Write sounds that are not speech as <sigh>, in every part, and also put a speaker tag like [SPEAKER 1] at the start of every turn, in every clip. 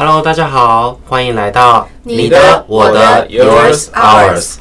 [SPEAKER 1] Hello，大家好，欢迎来到
[SPEAKER 2] 你的、我的、Yours、Ours。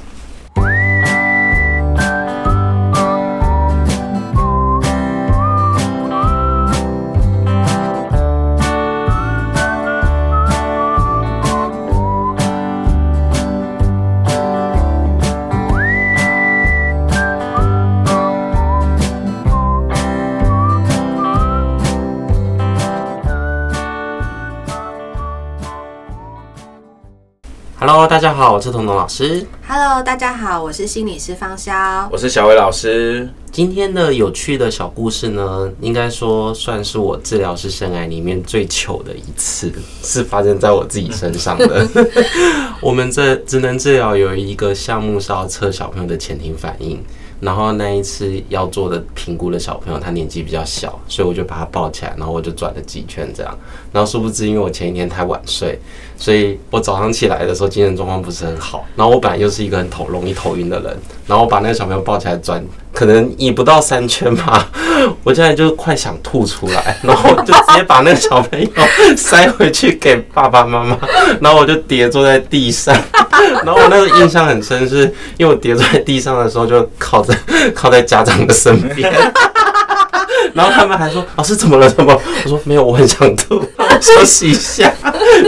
[SPEAKER 1] Hello，大家好，我是彤彤老师。
[SPEAKER 2] Hello，大家好，我是心理师方潇。
[SPEAKER 3] 我是小伟老师。
[SPEAKER 1] 今天的有趣的小故事呢，应该说算是我治疗师生涯里面最糗的一次，<laughs> 是发生在我自己身上的。<laughs> 我们这职能治疗有一个项目是要测小朋友的前庭反应。然后那一次要做的评估的小朋友，他年纪比较小，所以我就把他抱起来，然后我就转了几圈这样。然后殊不知，因为我前一天太晚睡，所以我早上起来的时候精神状况不是很好。然后我本来又是一个很头容易头晕的人，然后我把那个小朋友抱起来转，可能也不到三圈吧，<laughs> 我现在就快想吐出来，然后就直接把那个小朋友塞回去给爸爸妈妈，然后我就跌坐在地上。<laughs> 然后我那个印象很深，是因为我跌坐在地上的时候就靠在靠在家长的身边，<laughs> 然后他们还说：“老师怎么了？怎么？”我说：“没有，我很想吐，休息一下。”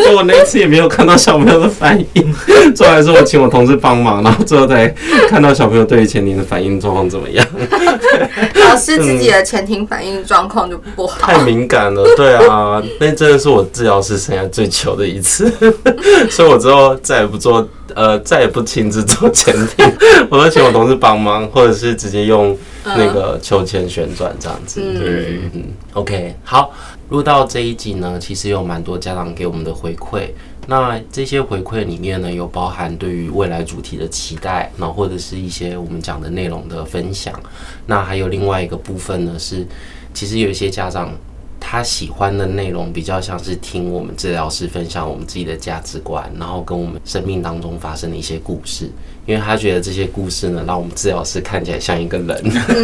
[SPEAKER 1] 所以我那一次也没有看到小朋友的反应，最后还是我请我同事帮忙，然后最后才看到小朋友对于前庭的反应状况怎么样。<laughs>
[SPEAKER 2] 老师自己的前庭反应状况就不好，
[SPEAKER 1] 太敏感了。对啊，那真的是我治疗师生涯最糗的一次，所以我之后再也不做。呃，再也不亲自做前庭，<laughs> 我都请我同事帮忙，或者是直接用那个秋千旋转这样子。对，嗯，嗯，OK，好，录到这一集呢，其实有蛮多家长给我们的回馈。那这些回馈里面呢，有包含对于未来主题的期待，那或者是一些我们讲的内容的分享。那还有另外一个部分呢，是其实有一些家长。他喜欢的内容比较像是听我们治疗师分享我们自己的价值观，然后跟我们生命当中发生的一些故事，因为他觉得这些故事呢，让我们治疗师看起来像一个人。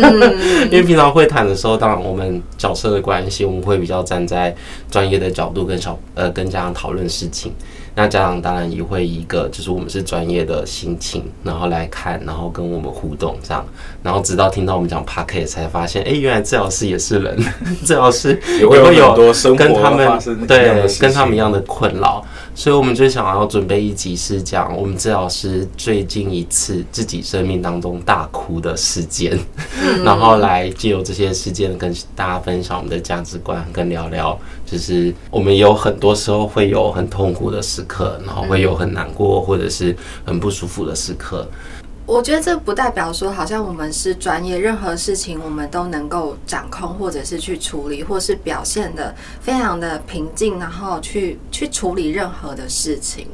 [SPEAKER 1] <laughs> 因为平常会谈的时候，当然我们角色的关系，我们会比较站在专业的角度跟小呃跟家长讨论事情。那家长当然也会以一个就是我们是专业的心情，然后来看，然后跟我们互动这样，然后直到听到我们讲 Podcast 才发现，哎，原来治疗师也是人，<laughs> 治疗师也会有跟他们对跟他们一样的困扰。所以，我们就想要准备一集是讲我们治疗师最近一次自己生命当中大哭的事件，<laughs> 然后来借由这些事件跟大家分享我们的价值观，跟聊聊，就是我们有很多时候会有很痛苦的时刻，然后会有很难过或者是很不舒服的时刻。
[SPEAKER 2] 我觉得这不代表说，好像我们是专业，任何事情我们都能够掌控，或者是去处理，或是表现得非常的平静，然后去去处理任何的事情。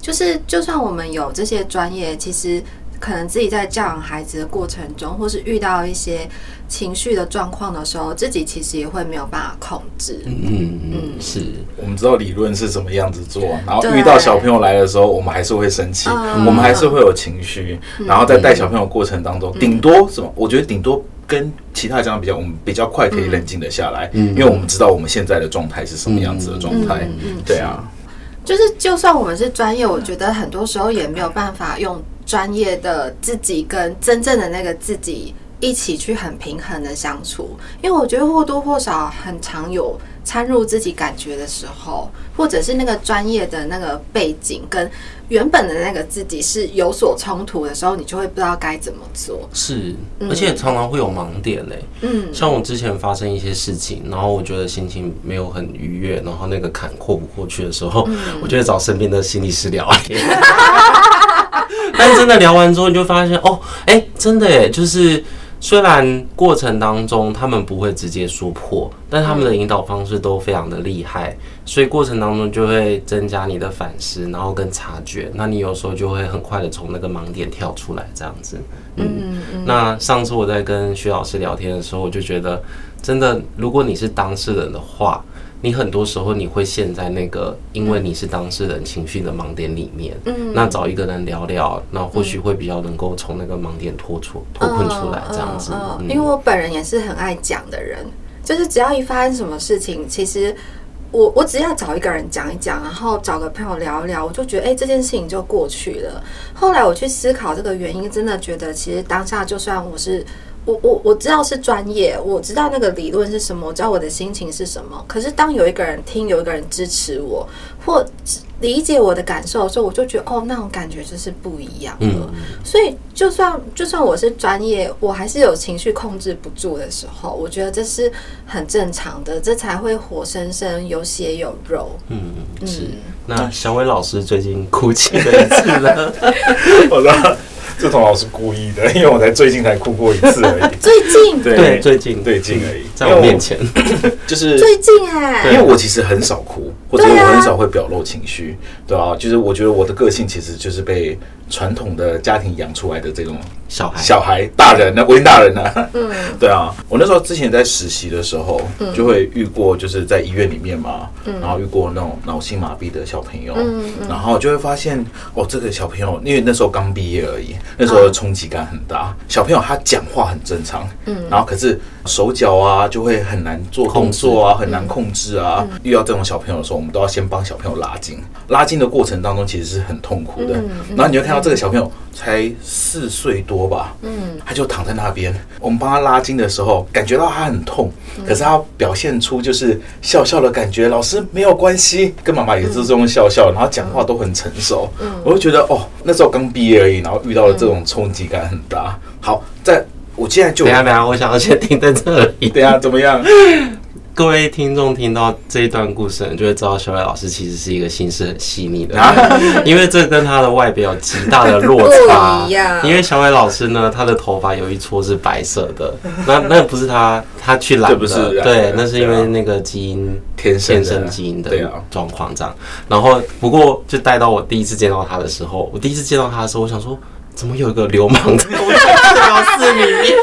[SPEAKER 2] 就是，就算我们有这些专业，其实。可能自己在教养孩子的过程中，或是遇到一些情绪的状况的时候，自己其实也会没有办法控制。
[SPEAKER 1] 嗯嗯嗯，是。
[SPEAKER 3] 我们知道理论是怎么样子做，然后遇到小朋友来的时候，我们还是会生气，我们还是会有情绪。然后在带小朋友过程当中，顶多什么？我觉得顶多跟其他家长比较，我们比较快可以冷静的下来，因为我们知道我们现在的状态是什么样子的状态。对啊，
[SPEAKER 2] 就是就算我们是专业，我觉得很多时候也没有办法用。专业的自己跟真正的那个自己一起去很平衡的相处，因为我觉得或多或少很常有掺入自己感觉的时候，或者是那个专业的那个背景跟原本的那个自己是有所冲突的时候，你就会不知道该怎么做。
[SPEAKER 1] 是，而且常常会有盲点嘞。嗯，像我之前发生一些事情，然后我觉得心情没有很愉悦，然后那个坎过不过去的时候，我就会找身边的心理师聊天。<laughs> <laughs> 但真的聊完之后，你就发现哦，哎、欸，真的哎，就是虽然过程当中他们不会直接说破，但他们的引导方式都非常的厉害，所以过程当中就会增加你的反思，然后跟察觉。那你有时候就会很快的从那个盲点跳出来，这样子。嗯，那上次我在跟徐老师聊天的时候，我就觉得，真的，如果你是当事人的话。你很多时候你会陷在那个，因为你是当事人情绪的盲点里面。嗯，那找一个人聊聊，那或许会比较能够从那个盲点脱出、脱困出来这样子。因
[SPEAKER 2] 为我本人也是很爱讲的人，就是只要一发生什么事情，其实我我只要找一个人讲一讲，然后找个朋友聊一聊，我就觉得哎、欸，这件事情就过去了。后来我去思考这个原因，真的觉得其实当下就算我是。我我我知道是专业，我知道那个理论是什么，我知道我的心情是什么。可是当有一个人听，有一个人支持我，或理解我的感受的时候，我就觉得哦，那种感觉就是不一样的。嗯、所以就算就算我是专业，我还是有情绪控制不住的时候。我觉得这是很正常的，这才会活生生有血有肉。嗯
[SPEAKER 1] 嗯，是。那小伟老师最近哭泣的一次呢？<laughs> <laughs>
[SPEAKER 3] 我说。这童老师故意的，因为我才最近才哭过一次而已。<laughs>
[SPEAKER 2] 最近
[SPEAKER 3] 对，
[SPEAKER 1] 对最近
[SPEAKER 3] 最近而已，
[SPEAKER 1] 在我面前 <laughs>
[SPEAKER 3] 就是
[SPEAKER 2] 最近哎，
[SPEAKER 3] 因为我其实很少哭，或者我很少会表露情绪，对啊，就是我觉得我的个性其实就是被。传统的家庭养出来的这种
[SPEAKER 1] 小孩，
[SPEAKER 3] 小孩大人呢，为大人呢，嗯，<laughs> 对啊，我那时候之前在实习的时候，就会遇过，就是在医院里面嘛，然后遇过那种脑性麻痹的小朋友，然后就会发现，哦，这个小朋友，因为那时候刚毕业而已，那时候冲击感很大。小朋友他讲话很正常，嗯，然后可是手脚啊就会很难做动作啊，很难控制啊。遇到这种小朋友的时候，我们都要先帮小朋友拉筋，拉筋的过程当中其实是很痛苦的，然后你就看到。这个小朋友才四岁多吧，嗯，他就躺在那边，我们帮他拉筋的时候，感觉到他很痛，可是他表现出就是笑笑的感觉，老师没有关系，跟妈妈也是这种笑笑，然后讲话都很成熟，嗯，我就觉得哦，那时候刚毕业而已，然后遇到了这种冲击感很大。好，在我现在就
[SPEAKER 1] 等下等下，我想要先停在这里，<laughs>
[SPEAKER 3] 等下怎么样？
[SPEAKER 1] 各位听众听到这一段故事，就会知道小伟老师其实是一个心思很细腻的人，<laughs> 因为这跟他的外表有极大的落差。因为小伟老师呢，他的头发有一撮是白色的，那那不是他他去染的，对，那是因为那个基因天生基因的状况这样。然后不过就带到我第一次见到他的时候，我第一次见到他的时候，我想说。怎么有一个流氓在？<laughs> 我治疗室里面？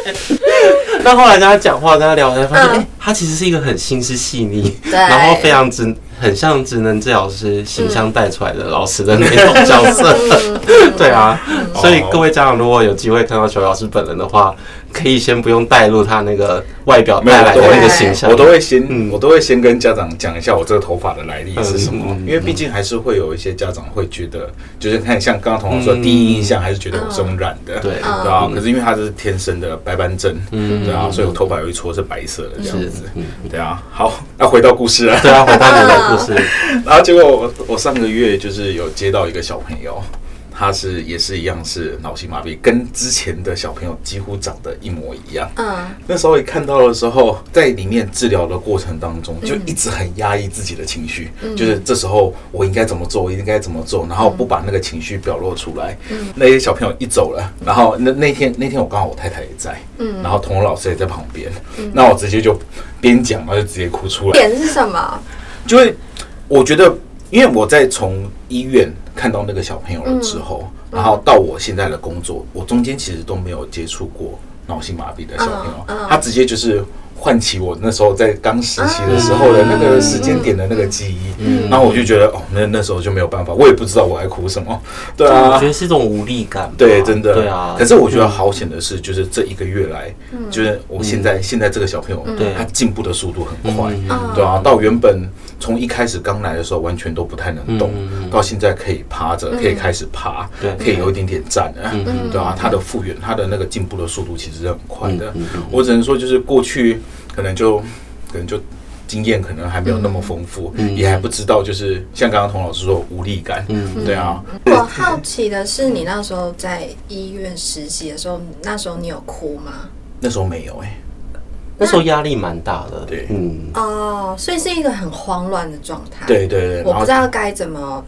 [SPEAKER 1] <laughs> 那后来跟他讲话，跟他聊，才发现，哎、欸，他其实是一个很心思细腻，然后非常直。很像职能治疗师形象带出来的老师的那种角色，<laughs> 对啊，所以各位家长如果有机会看到裘老师本人的话，可以先不用带入他那个外表带来的那个形象，
[SPEAKER 3] 我都会先，我都会先跟家长讲一下我这个头发的来历是什么，因为毕竟还是会有一些家长会觉得，就是看像刚刚童童说，第一印象还是觉得我是染的，对。对啊，可是因为他是天生的白斑症，对啊，所以我头发有一撮是白色的这样子，对啊，好，那回到故事啊，
[SPEAKER 1] 对啊，回到你的。故事，<laughs>
[SPEAKER 3] 然后结果我我上个月就是有接到一个小朋友，他是也是一样是脑性麻痹，跟之前的小朋友几乎长得一模一样。嗯，那时候也看到的时候，在里面治疗的过程当中，就一直很压抑自己的情绪，就是这时候我应该怎么做，我应该怎么做，然后不把那个情绪表露出来。嗯，那些小朋友一走了，然后那那天那天我刚好我太太也在，嗯，然后童老师也在旁边，那我直接就边讲，然后就直接哭出来。
[SPEAKER 2] 点是什么？
[SPEAKER 3] 就会，我觉得，因为我在从医院看到那个小朋友了之后，嗯、然后到我现在的工作，我中间其实都没有接触过脑性麻痹的小朋友，嗯嗯、他直接就是。唤起我那时候在刚实习的时候的那个时间点的那个记忆，嗯，然后我就觉得哦，那那时候就没有办法，我也不知道我在哭什么，对啊，
[SPEAKER 1] 我觉得是一种无力感，
[SPEAKER 3] 对，真的，对啊。可是我觉得好险的是，就是这一个月来，就是我现在现在这个小朋友，对，他进步的速度很快，对啊，到原本从一开始刚来的时候完全都不太能动，到现在可以趴着，可以开始爬，可以有一点点站了，对啊，他的复原，他的那个进步的速度其实是很快的。我只能说，就是过去。可能就可能就经验可能还没有那么丰富，嗯、也还不知道，就是像刚刚童老师说无力感，嗯，对啊。
[SPEAKER 2] 我好奇的是，你那时候在医院实习的时候，那时候你有哭吗？
[SPEAKER 3] 那时候没有哎、欸，
[SPEAKER 1] 那时候压力蛮大的，
[SPEAKER 3] 对，
[SPEAKER 2] 嗯，哦，所以是一个很慌乱的状态，
[SPEAKER 3] 对对对，
[SPEAKER 2] 我不知道该怎么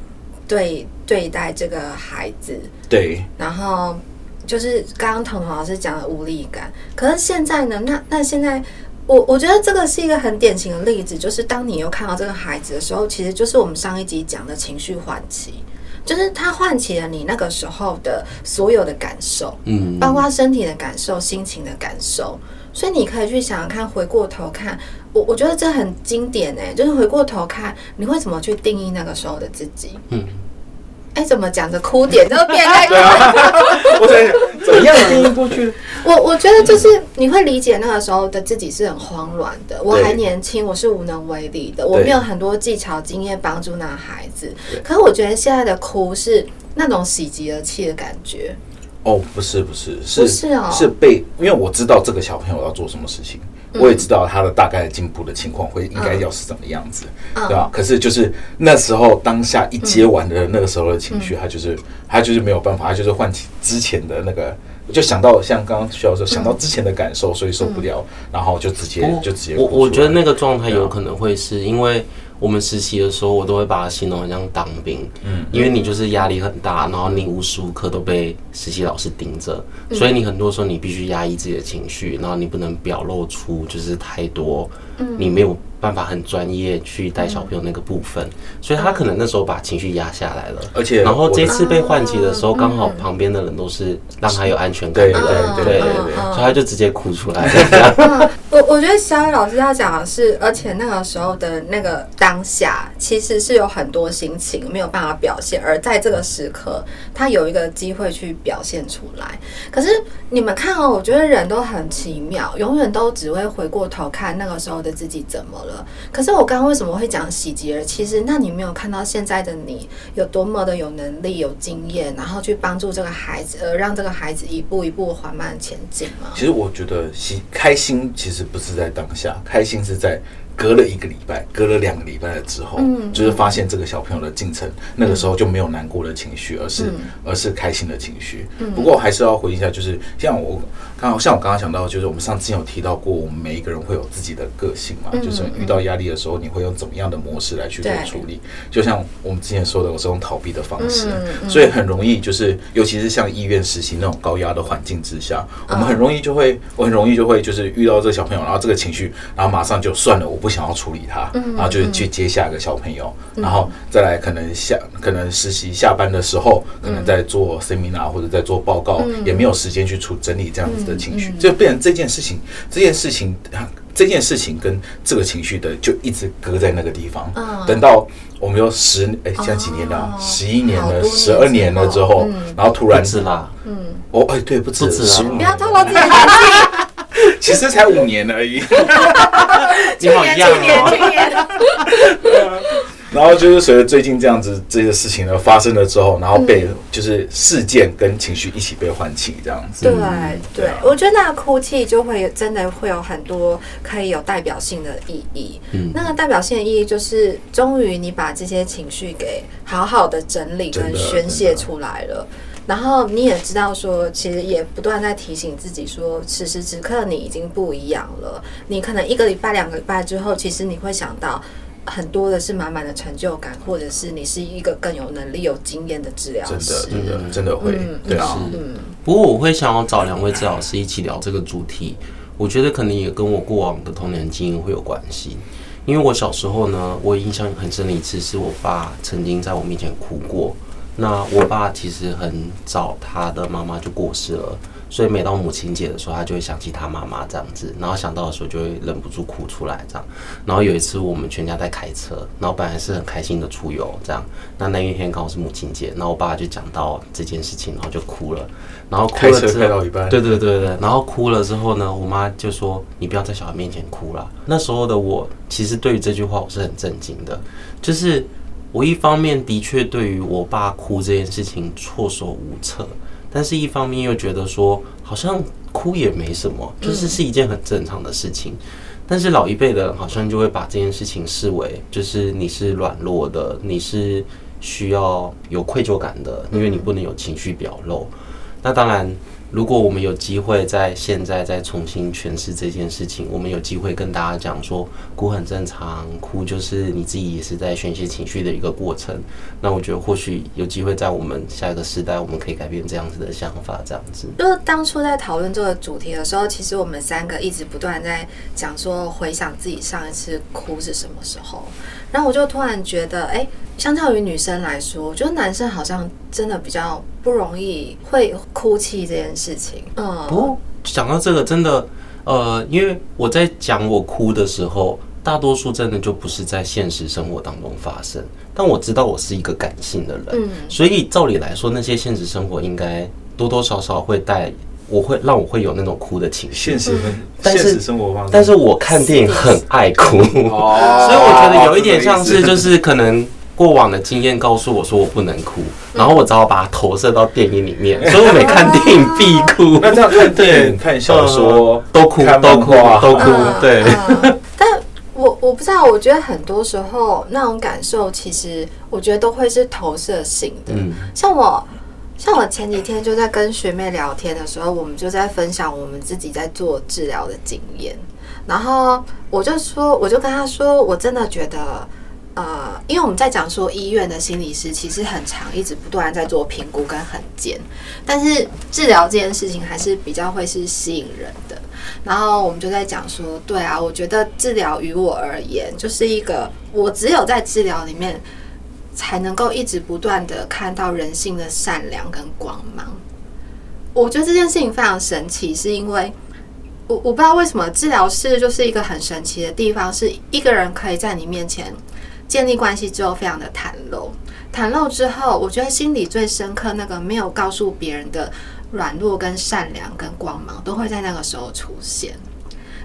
[SPEAKER 2] 对对待这个孩子，
[SPEAKER 3] 对，
[SPEAKER 2] 然后就是刚刚彤彤老师讲的无力感，可是现在呢？那那现在。我我觉得这个是一个很典型的例子，就是当你又看到这个孩子的时候，其实就是我们上一集讲的情绪唤起，就是他唤起了你那个时候的所有的感受，嗯，包括身体的感受、心情的感受，所以你可以去想想看，回过头看，我我觉得这很经典诶，就是回过头看，你会怎么去定义那个时候的自己？嗯，哎，怎么讲着哭点都变那个？<laughs>
[SPEAKER 3] 我在想怎么样定义过去？<laughs>
[SPEAKER 2] 我我觉得就是你会理解那个时候的自己是很慌乱的，我还年轻，我是无能为力的，我没有很多技巧经验帮助那孩子。可是我觉得现在的哭是那种喜极而泣的感觉。
[SPEAKER 3] 哦，不是不是，是
[SPEAKER 2] 不是哦，
[SPEAKER 3] 是被，因为我知道这个小朋友要做什么事情，嗯、我也知道他的大概的进步的情况会应该要是怎么样子，嗯、对吧？可是就是那时候当下一接完的那个时候的情绪，他就是他就是没有办法，他就是唤起之前的那个，就想到像刚刚徐老师想到之前的感受，所以受不了，然后就直接就直接。
[SPEAKER 1] 我我觉得那个状态有可能会是因为。我们实习的时候，我都会把它形容很像当兵，嗯，因为你就是压力很大，然后你无时无刻都被实习老师盯着，所以你很多时候你必须压抑自己的情绪，然后你不能表露出就是太多，你没有。办法很专业去带小朋友那个部分，所以他可能那时候把情绪压下来了，而且然后这次被唤起的时候，刚好旁边的人都是让他有安全感，对对对对对，所以他就直接哭出来了。
[SPEAKER 2] 我我觉得小雨老师要讲的是，而且那个时候的那个当下，其实是有很多心情没有办法表现，而在这个时刻，他有一个机会去表现出来。可是你们看哦，我觉得人都很奇妙，永远都只会回过头看那个时候的自己怎么了。可是我刚刚为什么会讲喜极而泣？其实，那你没有看到现在的你有多么的有能力、有经验，然后去帮助这个孩子，而让这个孩子一步一步缓慢前进吗？
[SPEAKER 3] 其实我觉得喜开心其实不是在当下，开心是在。隔了一个礼拜，隔了两个礼拜了之后，嗯，就是发现这个小朋友的进程，那个时候就没有难过的情绪，而是而是开心的情绪。不过还是要回应一下，就是像我刚好像我刚刚讲到，就是我们上次有提到过，我们每一个人会有自己的个性嘛，就是遇到压力的时候，你会用怎么样的模式来去做处理？就像我们之前说的，我是用逃避的方式，所以很容易就是，尤其是像医院实习那种高压的环境之下，我们很容易就会，我很容易就会就是遇到这个小朋友，然后这个情绪，然后马上就算了，我。不想要处理他，然后就是去接下一个小朋友，然后再来可能下可能实习下班的时候，可能在做 seminar 或者在做报告，也没有时间去处整理这样子的情绪，就变成这件事情，这件事情，这件事情跟这个情绪的就一直搁在那个地方。等到我们有十哎，现在几年了？十一年了，十二年了之后，然后突然是啦，嗯，哦哎，对，不止十五年，不要透露自己年纪。其实才五年而已，<laughs>
[SPEAKER 1] 你好一样
[SPEAKER 3] 哦。然后就是随着最近这样子这些事情呢发生了之后，然后被就是事件跟情绪一起被唤起，这样子。
[SPEAKER 2] 对对，我觉得那个哭泣就会真的会有很多可以有代表性的意义。嗯，那个代表性的意义就是，终于你把这些情绪给好好的整理跟宣泄出来了。然后你也知道说，其实也不断在提醒自己说，此时此刻你已经不一样了。你可能一个礼拜、两个礼拜之后，其实你会想到很多的是满满的成就感，或者是你是一个更有能力、有经验的治疗师。
[SPEAKER 3] 真的，真的，真的会，嗯、对啊。
[SPEAKER 1] 嗯。不过我会想要找两位治疗师一起聊这个主题，我觉得可能也跟我过往的童年经验会有关系。因为我小时候呢，我印象很深的一次是我爸曾经在我面前哭过。那我爸其实很早，他的妈妈就过世了，所以每到母亲节的时候，他就会想起他妈妈这样子，然后想到的时候就会忍不住哭出来这样。然后有一次我们全家在开车，然后本来是很开心的出游这样，那那一天刚好是母亲节，然后我爸就讲到这件事情，然后就哭了，然后哭了之后，对对对对，然后哭了之后呢，我妈就说：“你不要在小孩面前哭了。”那时候的我其实对于这句话我是很震惊的，就是。我一方面的确对于我爸哭这件事情措手无策，但是一方面又觉得说好像哭也没什么，就是是一件很正常的事情。但是老一辈的人好像就会把这件事情视为就是你是软弱的，你是需要有愧疚感的，因为你不能有情绪表露。那当然。如果我们有机会在现在再重新诠释这件事情，我们有机会跟大家讲说，哭很正常，哭就是你自己也是在宣泄情绪的一个过程。那我觉得或许有机会在我们下一个时代，我们可以改变这样子的想法，这样子。
[SPEAKER 2] 就是当初在讨论这个主题的时候，其实我们三个一直不断在讲说，回想自己上一次哭是什么时候。然后我就突然觉得，哎。相较于女生来说，我觉得男生好像真的比较不容易会哭泣这件事情。嗯，
[SPEAKER 1] 不过讲到这个，真的，呃，因为我在讲我哭的时候，大多数真的就不是在现实生活当中发生。但我知道我是一个感性的人，嗯，所以照理来说，那些现实生活应该多多少少会带，我会让我会有那种哭的情绪。
[SPEAKER 3] 现实，但是生活方式，
[SPEAKER 1] 但是我看电影很爱哭，<laughs> 所以我觉得有一点像是就是可能。过往的经验告诉我说我不能哭，然后我只好把它投射到电影里面，所以我每看电影必哭。<laughs>
[SPEAKER 3] 那这样看电影、看小说 <laughs>
[SPEAKER 1] 都哭，都哭，都哭。对。
[SPEAKER 2] 但我我不知道，我觉得很多时候那种感受，其实我觉得都会是投射性的。像我，像我前几天就在跟学妹聊天的时候，我们就在分享我们自己在做治疗的经验，然后我就说，我就跟她说，我真的觉得。呃，因为我们在讲说医院的心理师其实很长，一直不断在做评估跟衡鉴，但是治疗这件事情还是比较会是吸引人的。然后我们就在讲说，对啊，我觉得治疗于我而言，就是一个我只有在治疗里面才能够一直不断的看到人性的善良跟光芒。我觉得这件事情非常神奇，是因为我我不知道为什么治疗室就是一个很神奇的地方，是一个人可以在你面前。建立关系之后，非常的袒露，袒露之后，我觉得心里最深刻那个没有告诉别人的软弱、跟善良、跟光芒，都会在那个时候出现。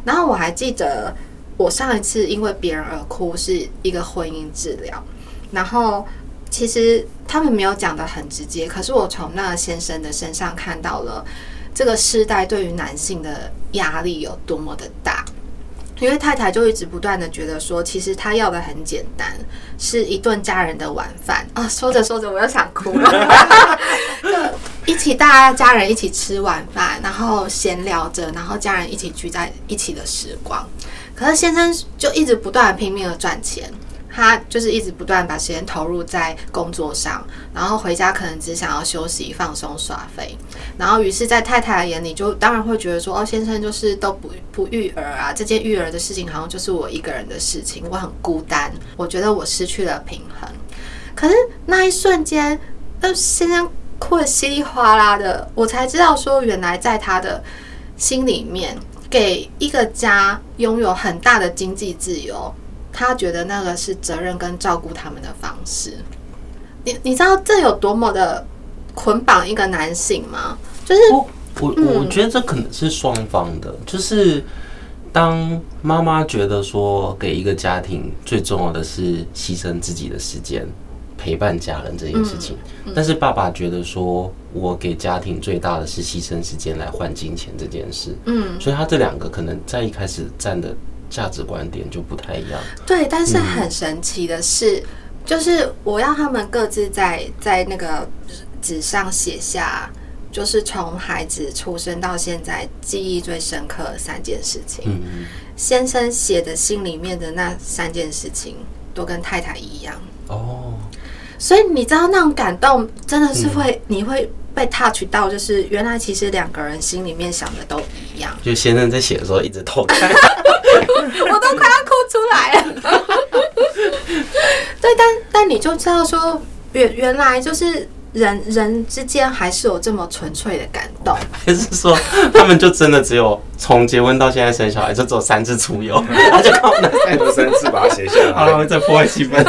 [SPEAKER 2] 然后我还记得，我上一次因为别人而哭是一个婚姻治疗，然后其实他们没有讲得很直接，可是我从那个先生的身上看到了这个世代对于男性的压力有多么的大。因为太太就一直不断的觉得说，其实她要的很简单，是一顿家人的晚饭啊。说着说着，我又想哭了。就一起大家家人一起吃晚饭，然后闲聊着，然后家人一起聚在一起的时光。可是先生就一直不断拼命的赚钱。他就是一直不断把时间投入在工作上，然后回家可能只想要休息、放松、耍废。然后于是，在太太的眼里，就当然会觉得说：“哦，先生就是都不不育儿啊，这件育儿的事情好像就是我一个人的事情，我很孤单，我觉得我失去了平衡。”可是那一瞬间，那先生哭得稀里哗啦的，我才知道说，原来在他的心里面，给一个家拥有很大的经济自由。他觉得那个是责任跟照顾他们的方式，你你知道这有多么的捆绑一个男性吗？就是
[SPEAKER 1] 我我我觉得这可能是双方的，就是当妈妈觉得说给一个家庭最重要的是牺牲自己的时间陪伴家人这件事情，但是爸爸觉得说我给家庭最大的是牺牲时间来换金钱这件事，嗯，所以他这两个可能在一开始站的。价值观点就不太一样。
[SPEAKER 2] 对，但是很神奇的是，嗯、就是我要他们各自在在那个纸上写下，就是从孩子出生到现在记忆最深刻的三件事情。嗯、先生写的心里面的那三件事情，都跟太太一样。哦，所以你知道那种感动，真的是会，嗯、你会。被 touch 到，就是原来其实两个人心里面想的都一样。
[SPEAKER 1] 就先生在写的时候一直偷看，<laughs>
[SPEAKER 2] 我都快要哭出来了。<laughs> 对，但但你就知道说，原原来就是人人之间还是有这么纯粹的感动。<laughs>
[SPEAKER 1] 还是说他们就真的只有从结婚到现在生小孩就只有三次出游，他就靠那三
[SPEAKER 3] 三次把它写下来，
[SPEAKER 1] 好了，再破坏气氛。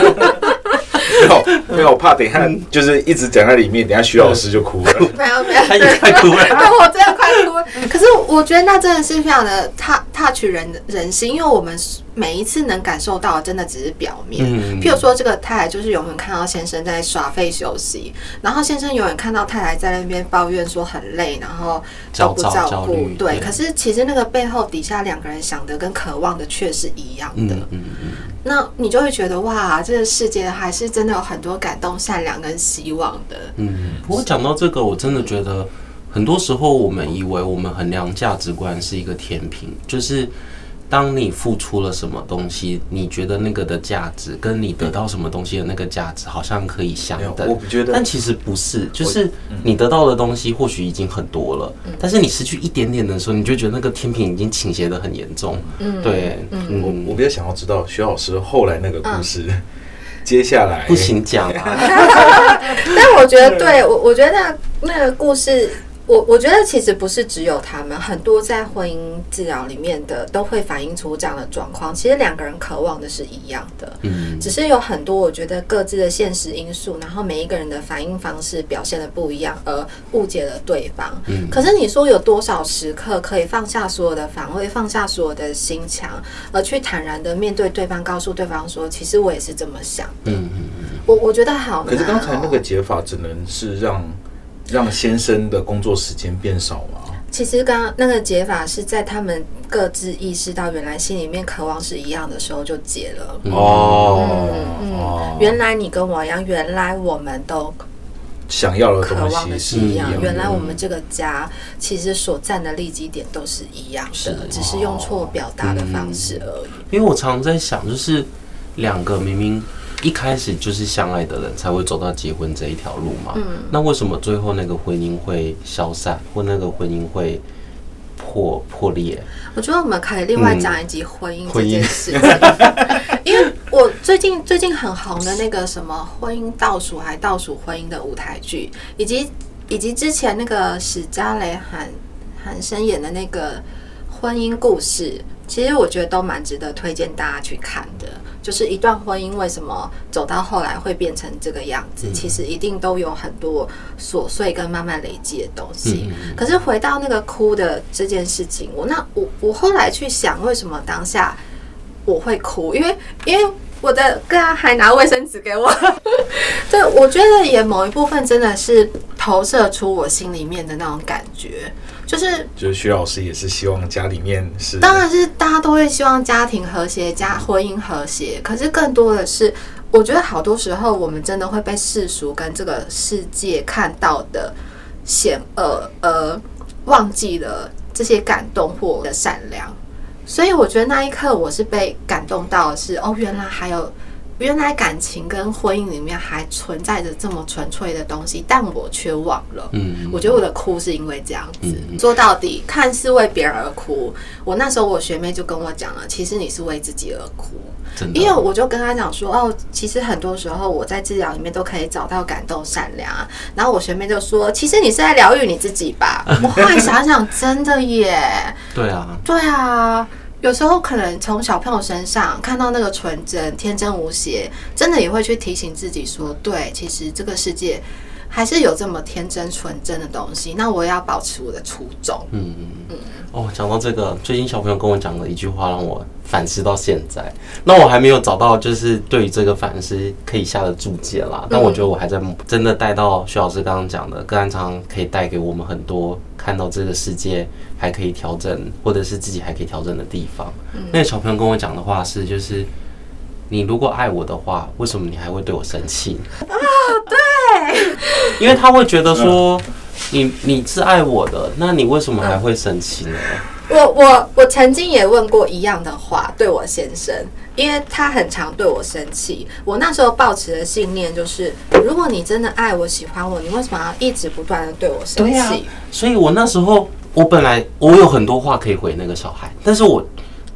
[SPEAKER 3] 没有，没有，我怕等一下就是一直讲在里面，等一下徐老师就哭了。<laughs>
[SPEAKER 2] 没有，没有，
[SPEAKER 1] 他也快哭了。<laughs>
[SPEAKER 2] 我真的快哭了。可是我觉得那真的是非常的踏踏取人人心，因为我们每一次能感受到的真的只是表面。譬如说，这个太太就是永远看到先生在耍废休息，然后先生永远看到太太在那边抱怨说很累，然后都不照顾。对，可是其实那个背后底下两个人想的跟渴望的却是一样的。嗯嗯嗯。那你就会觉得哇，这个世界还是真的有很多感动、善良跟希望的。
[SPEAKER 1] 嗯，不过讲到这个，我真的觉得很多时候我们以为我们衡量价值观是一个天平，就是。当你付出了什么东西，你觉得那个的价值跟你得到什么东西的那个价值好像可以相等，
[SPEAKER 3] 我觉得，
[SPEAKER 1] 但其实不是，就是你得到的东西或许已经很多了，但是你失去一点点的时候，你就觉得那个天平已经倾斜的很严重。嗯，对，嗯，
[SPEAKER 3] 我我比较想要知道徐老师后来那个故事，接下来
[SPEAKER 1] 不行讲啊。<laughs>
[SPEAKER 2] 但我觉得，对我我觉得那那个故事。我我觉得其实不是只有他们，很多在婚姻治疗里面的都会反映出这样的状况。其实两个人渴望的是一样的，嗯，只是有很多我觉得各自的现实因素，然后每一个人的反应方式表现的不一样，而误解了对方。嗯，可是你说有多少时刻可以放下所有的防卫，放下所有的心墙，而去坦然的面对对方，告诉对方说，其实我也是这么想的。嗯嗯嗯，我我觉得好。
[SPEAKER 3] 可是刚才那个解法只能是让。让先生的工作时间变少吗？
[SPEAKER 2] 其实刚刚那个解法是在他们各自意识到原来心里面渴望是一样的时候就解了。
[SPEAKER 3] 哦，
[SPEAKER 2] 嗯嗯，原来你跟我一样，原来我们都
[SPEAKER 3] 想要的
[SPEAKER 2] 渴望的是一样。原来我们这个家其实所占的利基点都是一样的，只是用错表达的方式而已。
[SPEAKER 1] 因为我常在想，就是两个明明。一开始就是相爱的人才会走到结婚这一条路嘛。嗯。那为什么最后那个婚姻会消散，或那个婚姻会破破裂？
[SPEAKER 2] 我觉得我们可以另外讲一集婚姻这件事情，<laughs> 因为我最近最近很红的那个什么婚姻倒数还倒数婚姻的舞台剧，以及以及之前那个史嘉蕾韩韩生演的那个婚姻故事，其实我觉得都蛮值得推荐大家去看的。就是一段婚姻为什么走到后来会变成这个样子？其实一定都有很多琐碎跟慢慢累积的东西。可是回到那个哭的这件事情，我那我我后来去想，为什么当下我会哭？因为因为我的哥还拿卫生纸给我。<laughs> 对，我觉得也某一部分真的是投射出我心里面的那种感觉。就是，
[SPEAKER 3] 就是徐老师也是希望家里面是，
[SPEAKER 2] 当然是大家都会希望家庭和谐，家婚姻和谐。可是更多的是，我觉得好多时候我们真的会被世俗跟这个世界看到的险恶，而忘记了这些感动或的善良。所以我觉得那一刻我是被感动到是哦，原来还有。原来感情跟婚姻里面还存在着这么纯粹的东西，但我却忘了。嗯，我觉得我的哭是因为这样子。说到底，看似为别人而哭，我那时候我学妹就跟我讲了，其实你是为自己而哭。真的。因为我就跟她讲说，哦，其实很多时候我在治疗里面都可以找到感动、善良啊。然后我学妹就说，其实你是在疗愈你自己吧？<laughs> 我后来想想，真的耶。
[SPEAKER 1] 对啊。
[SPEAKER 2] 对啊。有时候可能从小朋友身上看到那个纯真、天真无邪，真的也会去提醒自己说：对，其实这个世界还是有这么天真纯真的东西。那我也要保持我的初衷。嗯嗯嗯。
[SPEAKER 1] 哦，讲到这个，最近小朋友跟我讲了一句话，让我反思到现在。那我还没有找到就是对于这个反思可以下的注解啦。但我觉得我还在真的带到徐老师刚刚讲的，个案常常可以带给我们很多看到这个世界。还可以调整，或者是自己还可以调整的地方。嗯、那个小朋友跟我讲的话是，就是你如果爱我的话，为什么你还会对我生气？
[SPEAKER 2] 啊，对，<laughs>
[SPEAKER 1] 因为他会觉得说你，你你是爱我的，那你为什么还会生气呢？
[SPEAKER 2] 我我我曾经也问过一样的话，对我先生，因为他很常对我生气。我那时候抱持的信念就是，如果你真的爱我、喜欢我，你为什么要一直不断的对我生气？
[SPEAKER 1] 所以我那时候。我本来我有很多话可以回那个小孩，但是我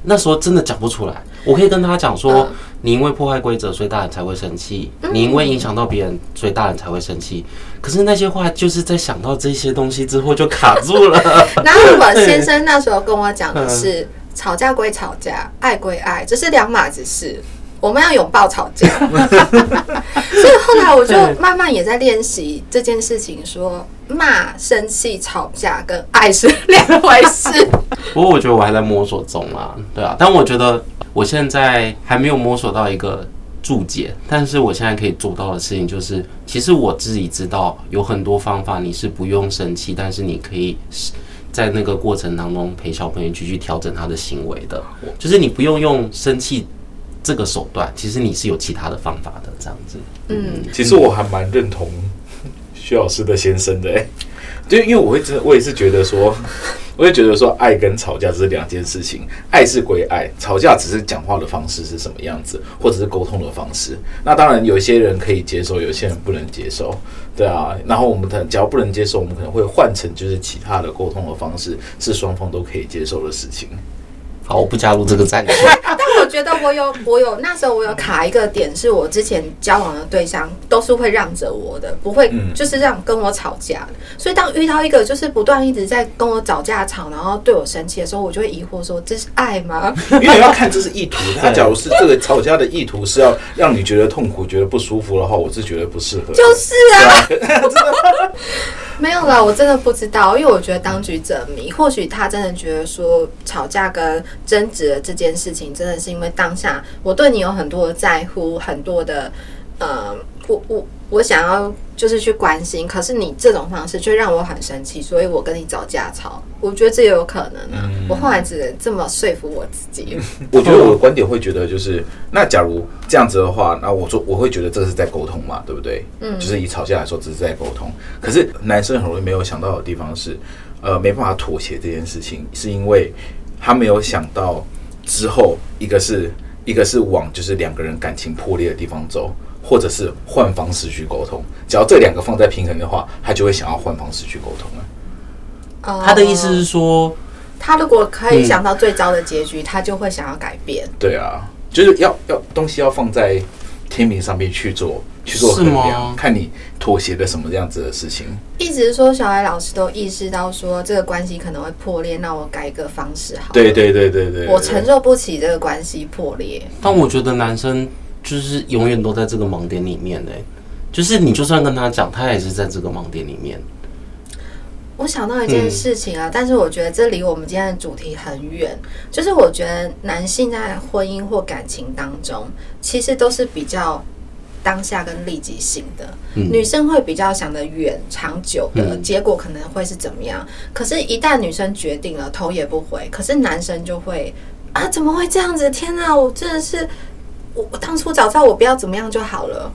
[SPEAKER 1] 那时候真的讲不出来。我可以跟他讲说，你因为破坏规则，所以大人才会生气；你因为影响到别人，所以大人才会生气。可是那些话就是在想到这些东西之后就卡住了。<laughs>
[SPEAKER 2] 然后我先生那时候跟我讲的是，吵架归吵架，爱归爱，这是两码子事。我们要拥抱吵架，<laughs> 所以后来我就慢慢也在练习这件事情，说骂、生气、吵架跟爱是两回事。<laughs>
[SPEAKER 1] 不过我觉得我还在摸索中啊，对啊，但我觉得我现在还没有摸索到一个注解，但是我现在可以做到的事情就是，其实我自己知道有很多方法，你是不用生气，但是你可以在那个过程当中陪小朋友去去调整他的行为的，就是你不用用生气。这个手段其实你是有其他的方法的，这样子。
[SPEAKER 3] 嗯，其实我还蛮认同徐老师的先生的，哎，就因为我会真的，我也是觉得说，<laughs> 我也觉得说，爱跟吵架这是两件事情，爱是归爱，吵架只是讲话的方式是什么样子，或者是沟通的方式。那当然，有些人可以接受，有些人不能接受，对啊。然后我们的，假如不能接受，我们可能会换成就是其他的沟通的方式，是双方都可以接受的事情。
[SPEAKER 1] 好，我不加入这个战局。<laughs>
[SPEAKER 2] 我觉得我有 <laughs> 我有那时候我有卡一个点，是我之前交往的对象都是会让着我的，不会就是让跟我吵架。所以当遇到一个就是不断一直在跟我吵架吵，然后对我生气的时候，我就会疑惑说：这是爱吗？<laughs>
[SPEAKER 3] 因为要看这是意图。<laughs> 他假如是这个吵架的意图是要让你觉得痛苦、觉得不舒服的话，我是觉得不适合。
[SPEAKER 2] 就是啊，没有啦，我真的不知道，因为我觉得当局者迷，或许他真的觉得说吵架跟争执的这件事情，真的是因为当下我对你有很多的在乎，很多的嗯，我我我想要就是去关心，可是你这种方式却让我很生气，所以我跟你找架吵，我觉得这也有可能啊。嗯、我后来只能这么说服我自己。<laughs>
[SPEAKER 3] 我觉得我的观点会觉得就是，那假如这样子的话，那我说我会觉得这是在沟通嘛，对不对？嗯，就是以吵架来说，只是在沟通。可是男生很容易没有想到的地方是，呃，没办法妥协这件事情，是因为他没有想到之后一个是。一个是往就是两个人感情破裂的地方走，或者是换方式去沟通。只要这两个放在平衡的话，他就会想要换方式去沟通了。
[SPEAKER 2] 哦，
[SPEAKER 1] 他的意思是说，
[SPEAKER 2] 他如果可以想到最糟的结局，嗯，他就会想要改变。
[SPEAKER 3] 对啊，就是要要东西要放在天平上面去做。去做衡量，看你妥协的什么样子的事情。
[SPEAKER 2] 一直说，小艾老师都意识到说这个关系可能会破裂，那我改一个方式好。
[SPEAKER 3] 对对对对对，
[SPEAKER 2] 我承受不起这个关系破裂。
[SPEAKER 1] 但我觉得男生就是永远都在这个盲点里面呢，就是你就算跟他讲，他也是在这个盲点里面。
[SPEAKER 2] 我想到一件事情啊，但是我觉得这离我们今天的主题很远。就是我觉得男性在婚姻或感情当中，其实都是比较。当下跟立即性的，嗯、女生会比较想的远、长久的结果可能会是怎么样？嗯、可是，一旦女生决定了，头也不回。可是男生就会啊，怎么会这样子？天哪，我真的是我，我当初早知道我不要怎么样就好了。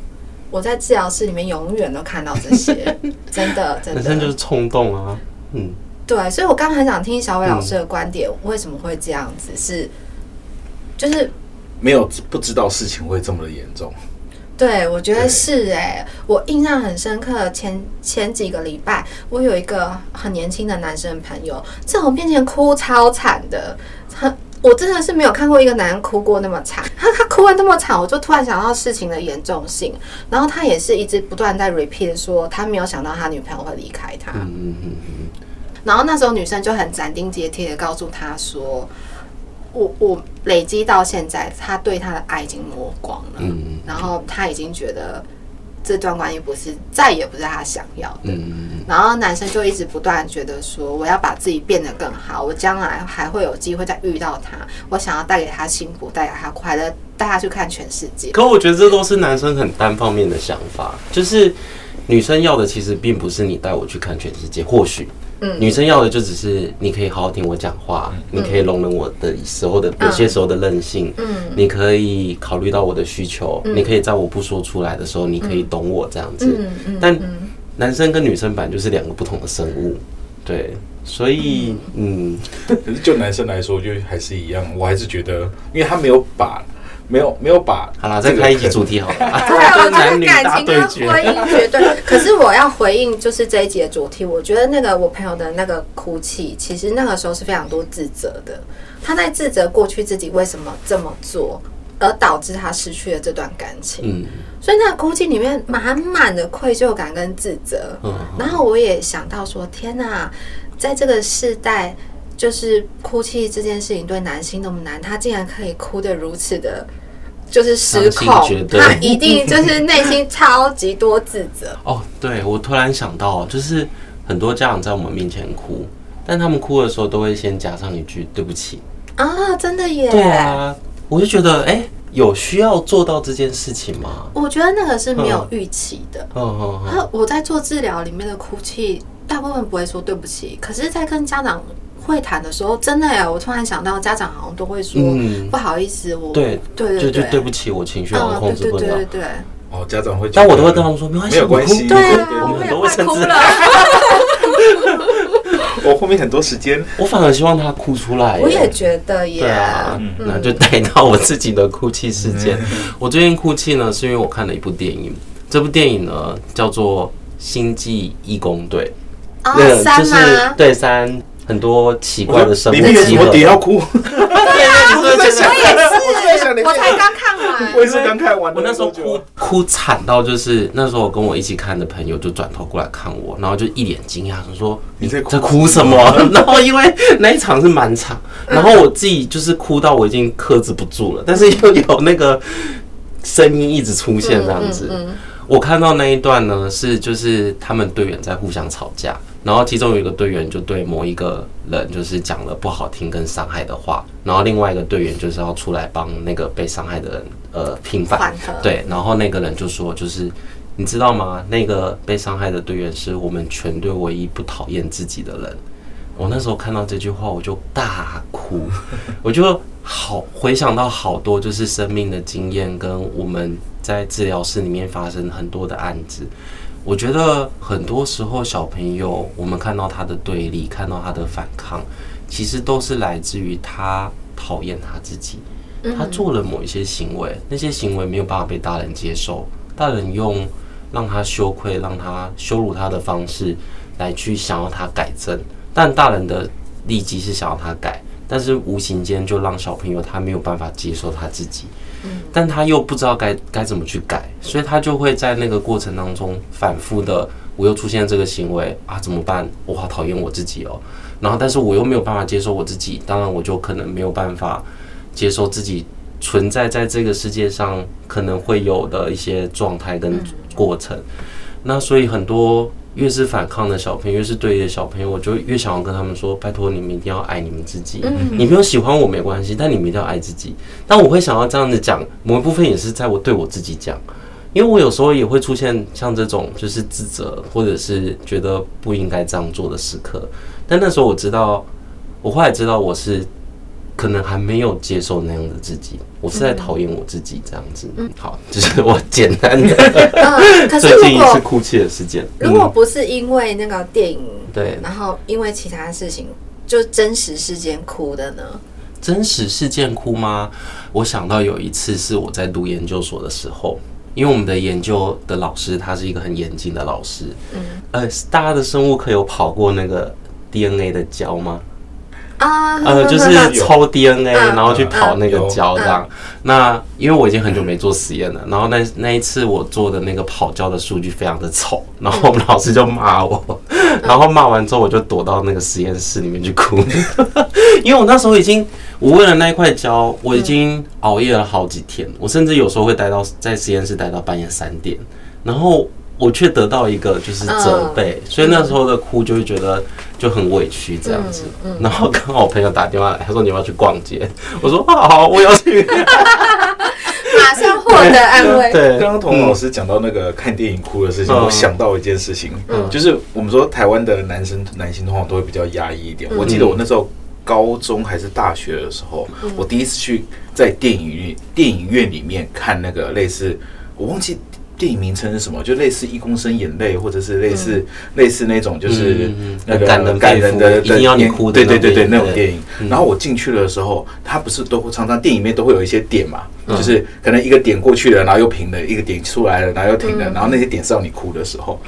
[SPEAKER 2] 我在治疗室里面永远都看到这些，<laughs> 真的，真的。男
[SPEAKER 1] 生就是冲动啊，嗯，
[SPEAKER 2] 对。所以我刚刚很想听小伟老师的观点，为什么会这样子？是就是
[SPEAKER 3] 没有不知道事情会这么的严重。
[SPEAKER 2] 对，我觉得是哎、欸，我印象很深刻。前前几个礼拜，我有一个很年轻的男生朋友，在我面前哭超惨的。他，我真的是没有看过一个男人哭过那么惨。他他哭完那么惨，我就突然想到事情的严重性。然后他也是一直不断在 repeat 说，他没有想到他女朋友会离开他。嗯嗯嗯。然后那时候女生就很斩钉截铁的告诉他说。我我累积到现在，他对他的爱已经磨光了，嗯，然后他已经觉得这段关系不是再也不是他想要的，嗯，然后男生就一直不断觉得说，我要把自己变得更好，我将来还会有机会再遇到他，我想要带给他幸福，带给他快乐，带他去看全世界。
[SPEAKER 1] 可我觉得这都是男生很单方面的想法，就是女生要的其实并不是你带我去看全世界，或许。嗯，女生要的就只是你可以好好听我讲话，嗯、你可以容忍我的时候的有些时候的任性，嗯，你可以考虑到我的需求，嗯、你可以在我不说出来的时候，你可以懂我这样子。嗯嗯、但男生跟女生本来就是两个不同的生物，对，所以嗯，
[SPEAKER 3] 可是就男生来说，就还是一样，我还是觉得，因为他没有把。没有没有把
[SPEAKER 1] 好了，再开一集主题好了。<laughs> 对
[SPEAKER 2] 啊，<laughs> 我觉得感情跟婚姻绝对。可是我要回应，就是这一集的主题。我觉得那个我朋友的那个哭泣，其实那个时候是非常多自责的。他在自责过去自己为什么这么做，而导致他失去了这段感情。嗯，所以那个哭泣里面满满的愧疚感跟自责。嗯，然后我也想到说，天哪，在这个世代。就是哭泣这件事情对男性那么难，他竟然可以哭得如此的，就是失控，他一定就是内心超级多自责。<laughs>
[SPEAKER 1] 哦，对，我突然想到，就是很多家长在我们面前哭，但他们哭的时候都会先加上一句“对不起”
[SPEAKER 2] 啊，真的耶。
[SPEAKER 1] 对啊，我就觉得，哎、欸，有需要做到这件事情吗？
[SPEAKER 2] 我觉得那个是没有预期的。嗯嗯嗯。我在做治疗里面的哭泣，大部分不会说对不起，可是，在跟家长。会谈的时候，真的呀，我突然想到，家长好像都会说、嗯、不好意思，我对
[SPEAKER 1] 对对，就就对不起，我情绪好像控制不了。对对对，
[SPEAKER 3] 哦，家长会，
[SPEAKER 1] 但我都会跟他们说没关系，没有关系，
[SPEAKER 2] 对啊，我们都会哭了。<laughs>
[SPEAKER 3] 我后面很多时间，
[SPEAKER 1] 我反而希望他哭出来。
[SPEAKER 2] 我也觉得耶，对啊，
[SPEAKER 1] 嗯、那就带到我自己的哭泣事件。嗯、我最近哭泣呢，是因为我看了一部电影，这部电影呢叫做《星际义工队》，
[SPEAKER 2] 哦，那个、就是
[SPEAKER 1] 对三。很多奇怪的生物，
[SPEAKER 3] 里面有什么点要哭？<laughs>
[SPEAKER 2] 对啊，我也是。
[SPEAKER 3] 也想，
[SPEAKER 2] 我才刚看完，
[SPEAKER 3] 我也是刚看完。
[SPEAKER 1] 我那时候哭哭惨到，就是那时候跟我一起看的朋友就转头过来看我，然后就一脸惊讶，说：“你在哭什么？”然后因为那一场是满场，然后我自己就是哭到我已经克制不住了，但是又有那个声音一直出现这样子。我看到那一段呢，是就是他们队员在互相吵架。然后其中有一个队员就对某一个人就是讲了不好听跟伤害的话，然后另外一个队员就是要出来帮那个被伤害的人呃平反，对，然后那个人就说就是你知道吗？那个被伤害的队员是我们全队唯一不讨厌自己的人。我那时候看到这句话我就大哭，<laughs> 我就好回想到好多就是生命的经验跟我们在治疗室里面发生很多的案子。我觉得很多时候，小朋友我们看到他的对立，看到他的反抗，其实都是来自于他讨厌他自己。他做了某一些行为，那些行为没有办法被大人接受，大人用让他羞愧、让他羞辱他的方式来去想要他改正，但大人的立基是想要他改，但是无形间就让小朋友他没有办法接受他自己。但他又不知道该该怎么去改，所以他就会在那个过程当中反复的，我又出现这个行为啊，怎么办？我好讨厌我自己哦。然后，但是我又没有办法接受我自己，当然我就可能没有办法接受自己存在在这个世界上可能会有的一些状态跟过程。那所以很多。越是反抗的小朋友，越是对立的小朋友，我就越想要跟他们说：拜托你们一定要爱你们自己。你不用喜欢我没关系，但你们一定要爱自己。但我会想要这样子讲，某一部分也是在我对我自己讲，因为我有时候也会出现像这种就是自责，或者是觉得不应该这样做的时刻。但那时候我知道，我后来知道我是。可能还没有接受那样的自己，我是在讨厌我自己这样子。嗯，好，就是我简单的。嗯 <laughs> <laughs> 最近一次哭泣的事件。
[SPEAKER 2] 如果不是因为那个电影，
[SPEAKER 1] 对，
[SPEAKER 2] 然后因为其他事情，就真实事件哭的呢？
[SPEAKER 1] 真实事件哭吗？我想到有一次是我在读研究所的时候，因为我们的研究的老师他是一个很严谨的老师。嗯，呃，大家的生物课有跑过那个 DNA 的胶吗？
[SPEAKER 2] 啊，
[SPEAKER 1] 呃，就是抽 DNA，然后去跑那个胶这样。那因为我已经很久没做实验了，然后那那一次我做的那个跑胶的数据非常的丑，然后我们老师就骂我，然后骂完之后我就躲到那个实验室里面去哭，因为我那时候已经，我为了那一块胶，我已经熬夜了好几天，我甚至有时候会待到在实验室待到半夜三点，然后。我却得到一个就是责备，所以那时候的哭就会觉得就很委屈这样子。然后刚好我朋友打电话来，他说你要不要去逛街？我说好，我要去。
[SPEAKER 2] 马上获得安慰。<laughs>
[SPEAKER 3] 对，刚刚童老师讲到那个看电影哭的事情，我想到一件事情，就是我们说台湾的男生男性通常都会比较压抑一点。我记得我那时候高中还是大学的时候，我第一次去在电影院电影院里面看那个类似，我忘记。电影名称是什么？就类似一公升眼泪，或者是类似、嗯、类似那种，就是那个感人感人的，一定要你哭的，对对对对，那种电影。然后我进去的时候，它不是都会常常电影里面都会有一些点嘛，就是可能一个点过去了，然后又平了，一个点出来了，然后又停了，然后那些点是让你哭的时候。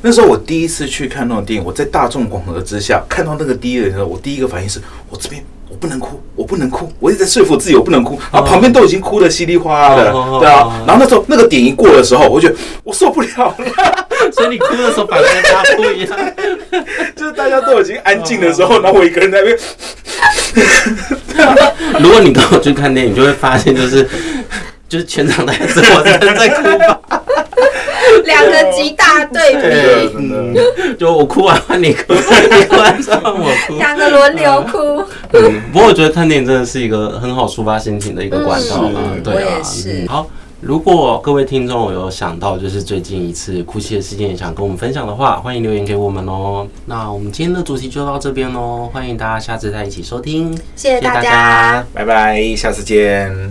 [SPEAKER 3] 那时候我第一次去看那种电影，我在大众广合之下看到那个第一人的时候，我第一个反应是我这边。我不能哭，我不能哭，我一直在说服自己我不能哭，然后旁边都已经哭得稀里哗啦的，对啊。然后那时候那个点一过的时候，我觉得我受不了了，
[SPEAKER 1] 所以你哭的时候反而跟他哭一样，<laughs>
[SPEAKER 3] 就是大家都已经安静的时候，然后我一个人在那边。<laughs>
[SPEAKER 1] 如果你跟我去看电影，就会发现就是就是全场大家只有我一个人在哭吧。<laughs>
[SPEAKER 2] 两个极大对比，
[SPEAKER 1] 嗯，就我哭完换你哭，<laughs> 你哭完再换我哭，
[SPEAKER 2] 两个轮流哭。
[SPEAKER 1] 嗯，不过我觉得看电影真的是一个很好抒发心情的一个管道嘛，对啊。好，如果各位听众有想到就是最近一次哭泣的事件，想跟我们分享的话，欢迎留言给我们哦。那我们今天的主题就到这边喽，欢迎大家下次再一起收听，
[SPEAKER 2] 谢谢大家，
[SPEAKER 3] 拜拜，下次见。